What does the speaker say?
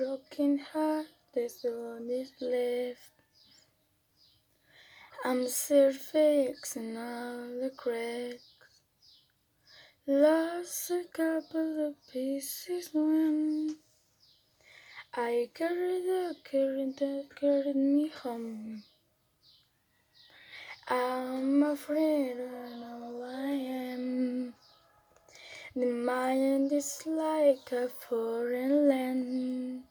broken heart, this one is left. I'm still fixing all the cracks. Lost a couple of pieces when I carried the current that carried me home. I'm afraid I know I am. The mind is like a foreign land.